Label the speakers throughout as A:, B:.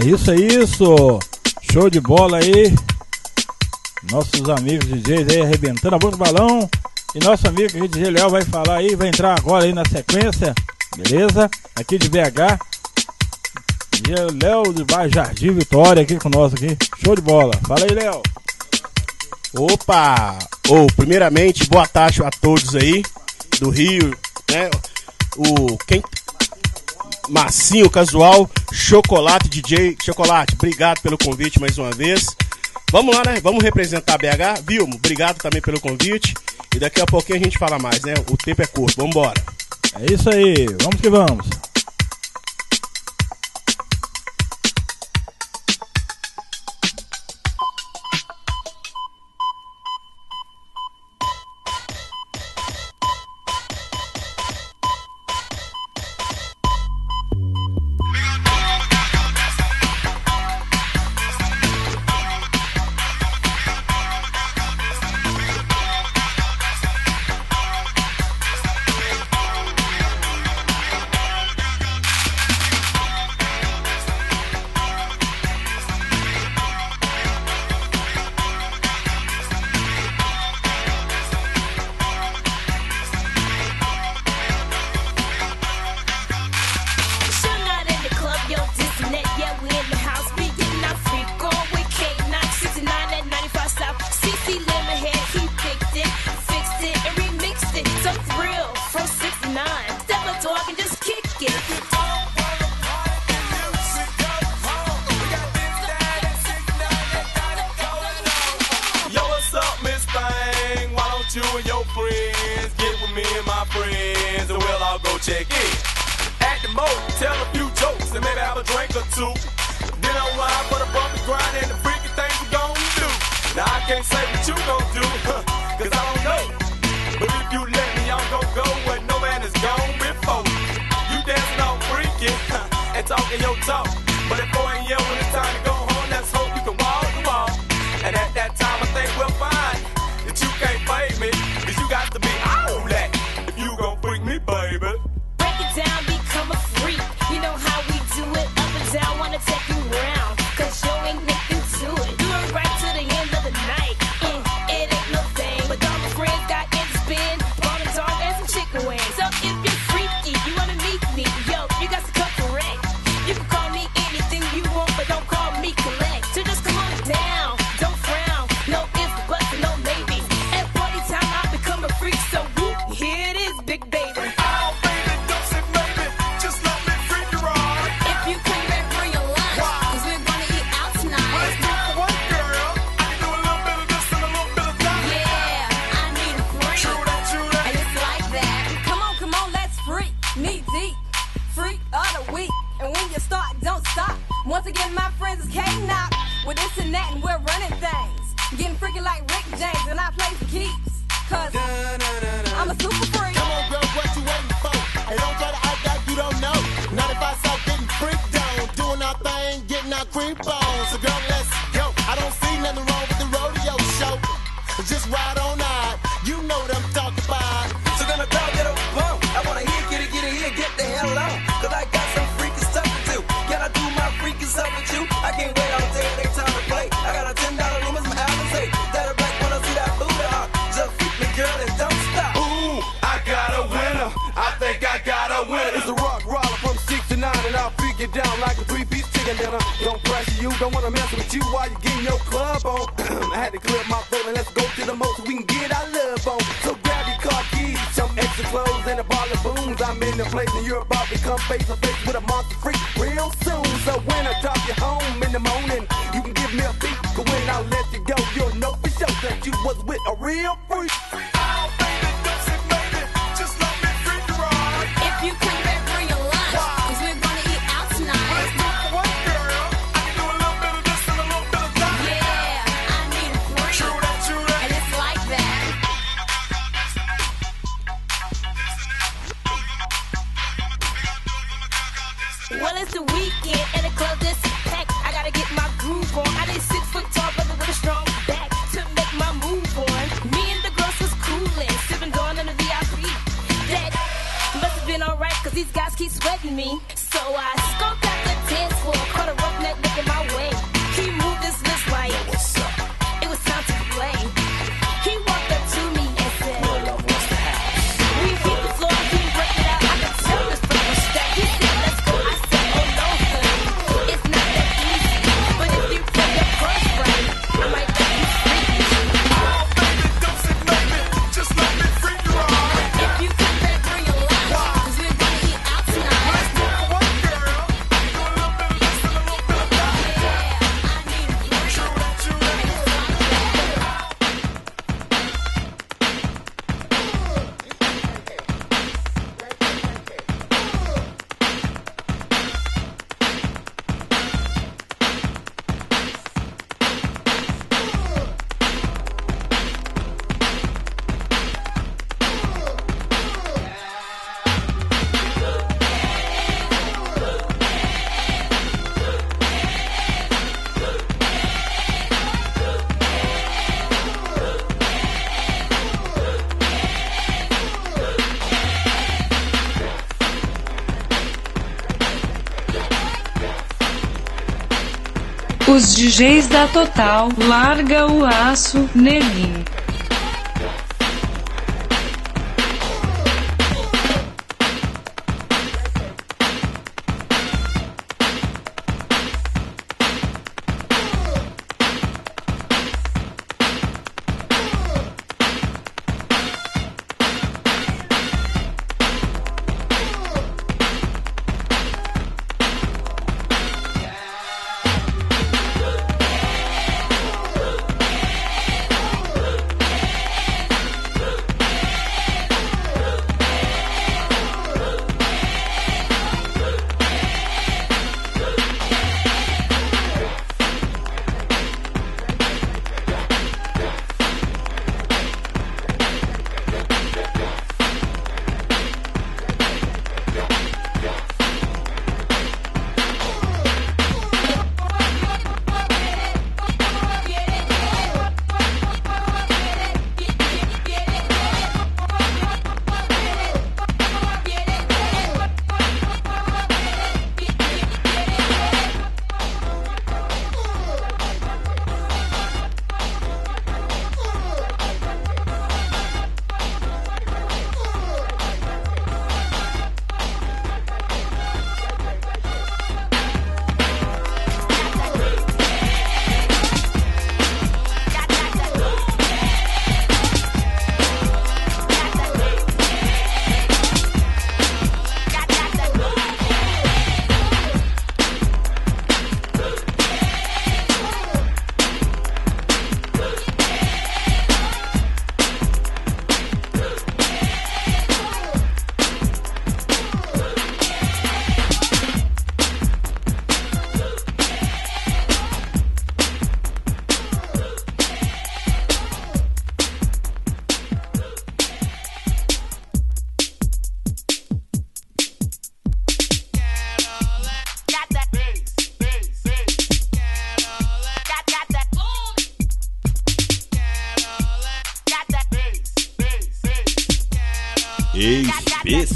A: É isso, é isso. Show de bola aí. Nossos amigos DJs aí arrebentando a boca do balão. E nosso amigo aqui DJ Léo vai falar aí, vai entrar agora aí na sequência. Beleza? Aqui de BH. DJ é Léo de Bar Jardim Vitória aqui com nós aqui. Show de bola. Fala aí, Léo.
B: Opa! Ou oh, primeiramente, boa tarde a todos aí do Rio, né? O quem Massinho Casual, Chocolate DJ. Chocolate, obrigado pelo convite mais uma vez. Vamos lá, né? Vamos representar a BH. Vilmo, obrigado também pelo convite. E daqui a pouquinho a gente fala mais, né? O tempo é curto. Vamos embora.
A: É isso aí. Vamos que vamos.
C: that I don't pressure you. Don't wanna mess with you while you getting your club on. I had to clear my throat and let's go to the most so we can get our love on. So grab your car keys, some extra clothes, and a bottle of booms. I'm in the place and you're about to come face to face with a monster freak real soon. So when I drop you home in the morning, you can give me a beat. Cause when I let you go, you'll know for sure that you was with a real freak.
D: weekend and the club that's packed. I gotta get my groove on. I need six foot tall brother with a strong back to make my move on. Me and the girls was coolin', sippin' dawn in the VIP. That must have been alright, cause these guys keep sweating me. So I skunk.
E: Os DJs da Total, larga o aço, neguinho.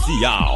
F: 需要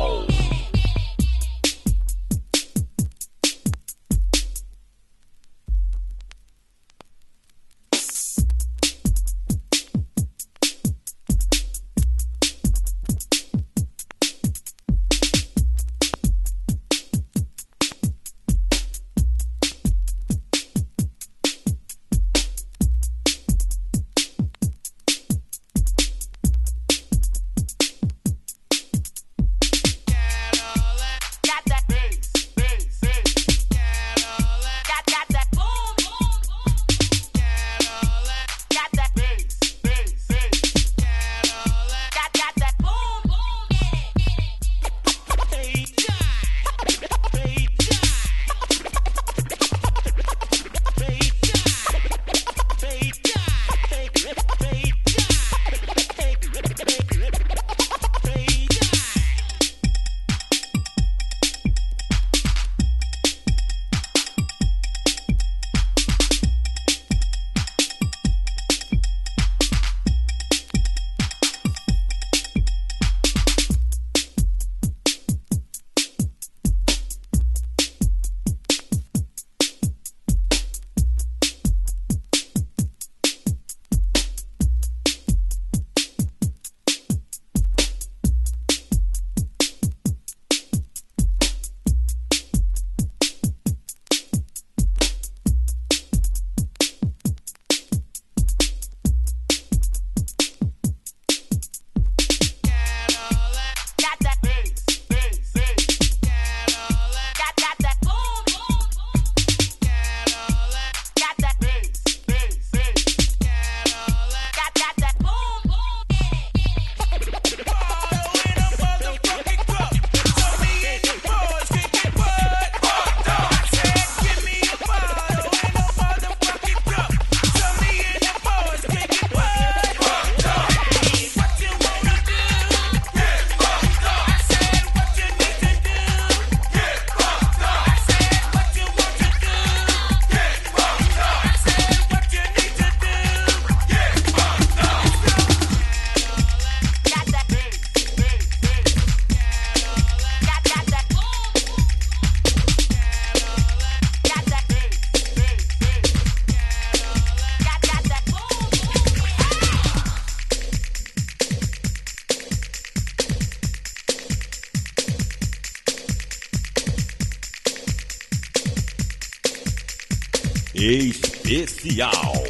F: especial.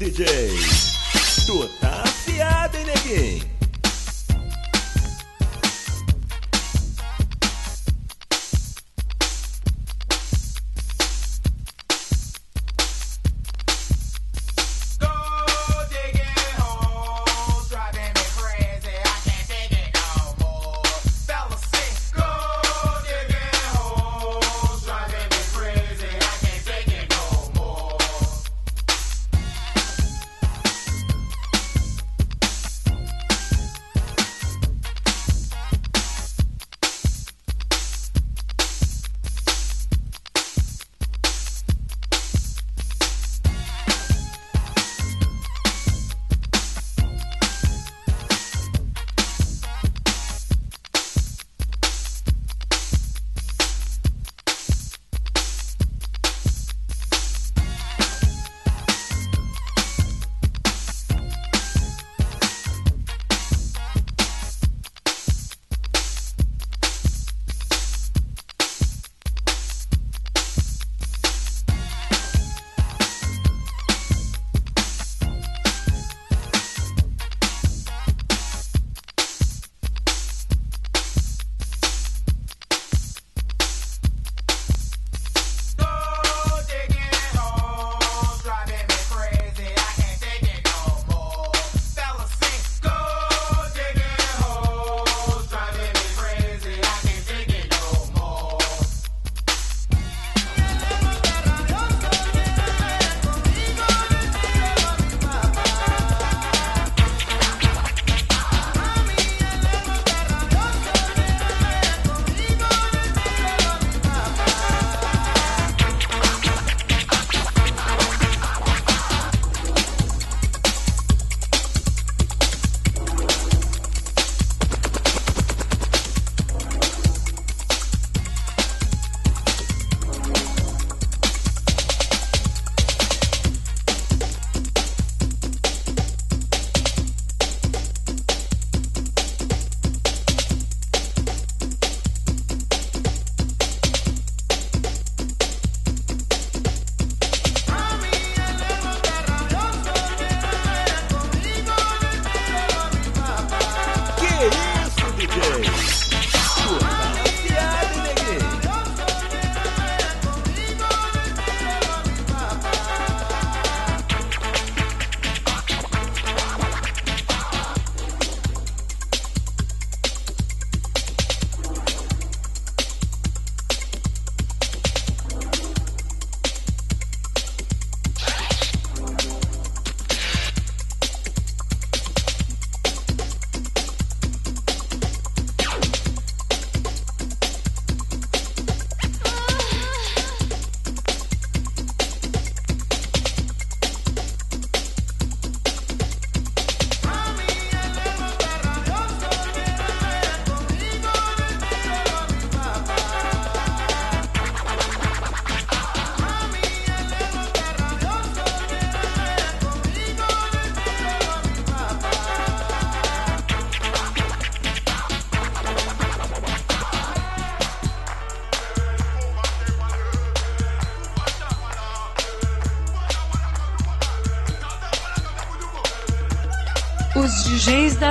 F: DJ.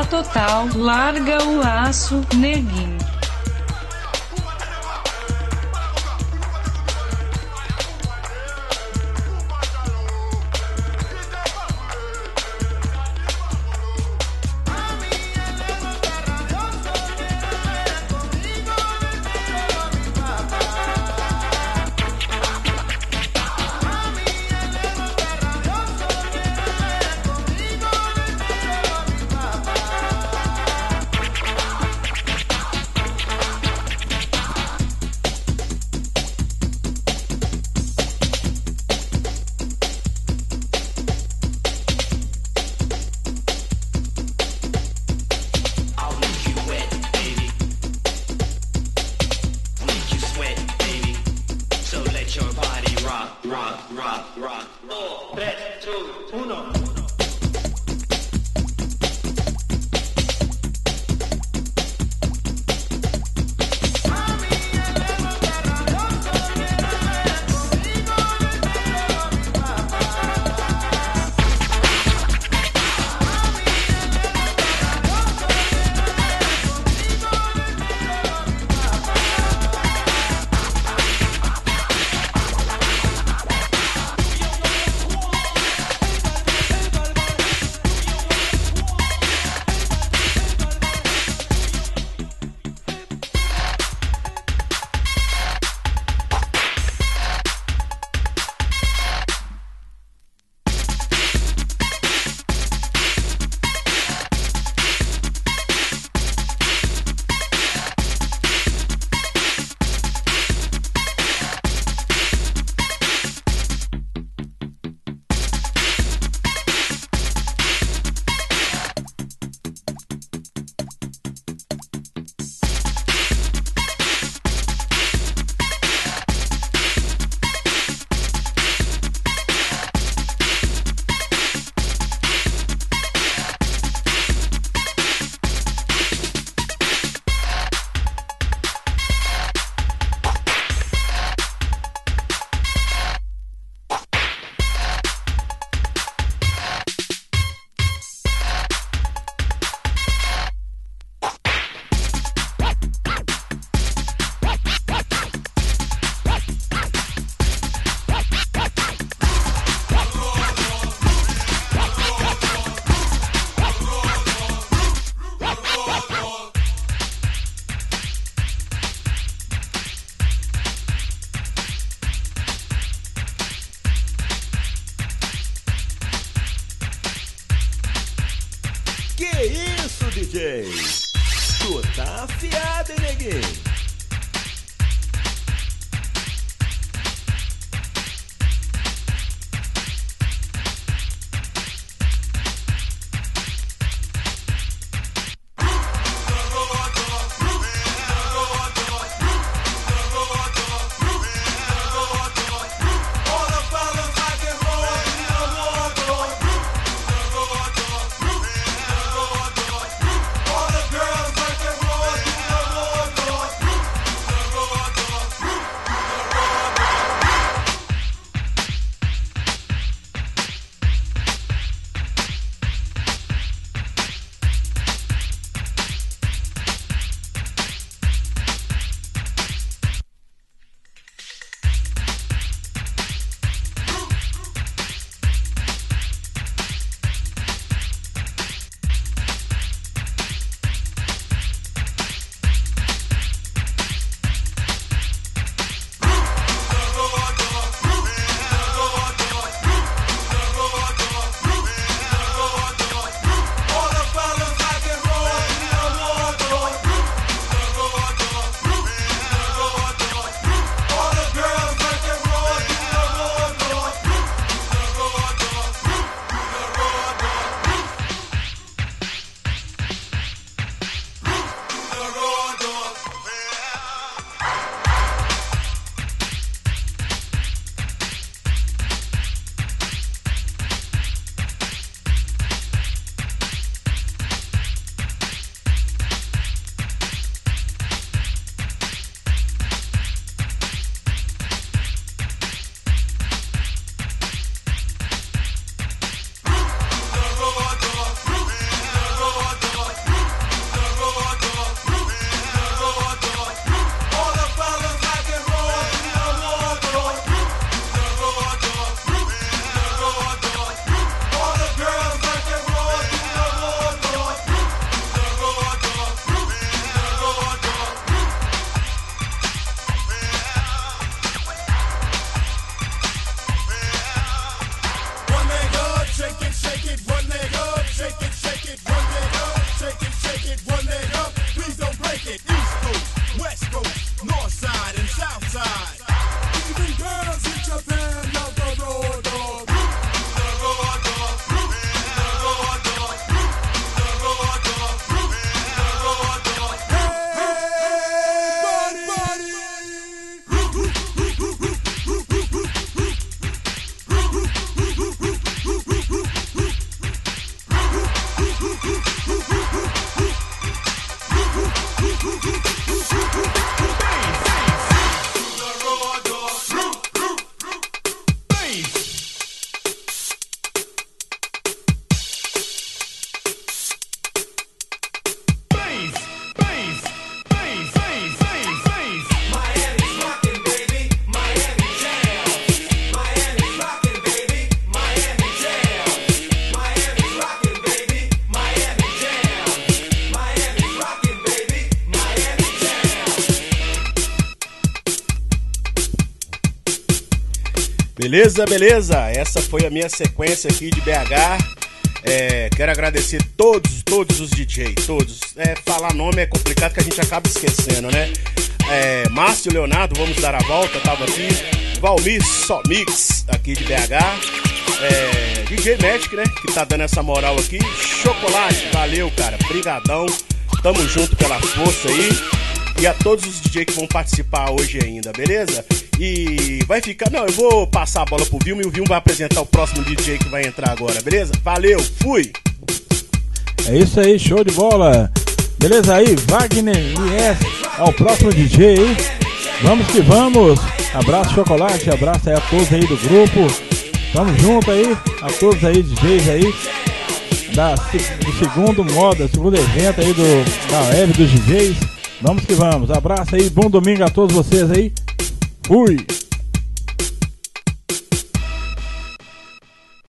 E: total, larga o aço, neguinho.
F: DJ. Tu tá afiado, hein, neguinho?
B: Beleza, beleza. Essa foi a minha sequência aqui de BH. É, quero agradecer todos, todos os DJs, todos. É, falar nome é complicado que a gente acaba esquecendo, né? É, Márcio Leonardo, vamos dar a volta, tava aqui. Valmir Somix, aqui de BH. É, DJ Magic, né? Que tá dando essa moral aqui. Chocolate, valeu, cara. Brigadão. Tamo junto pela força aí. E a todos os DJs que vão participar hoje ainda, beleza? E vai ficar. Não, eu vou passar a bola pro Vilma e o Vilma vai apresentar o próximo DJ que vai entrar agora, beleza? Valeu, fui!
A: É isso aí, show de bola. Beleza aí, Wagner IS, ao próximo DJ aí. Vamos que vamos. Abraço chocolate, abraço aí a todos aí do grupo. Tamo junto aí, a todos aí DJs aí. Da, do segundo moda, segundo evento aí do, da web dos DJs. Vamos que vamos. Abraço aí, bom domingo a todos vocês aí. Fui!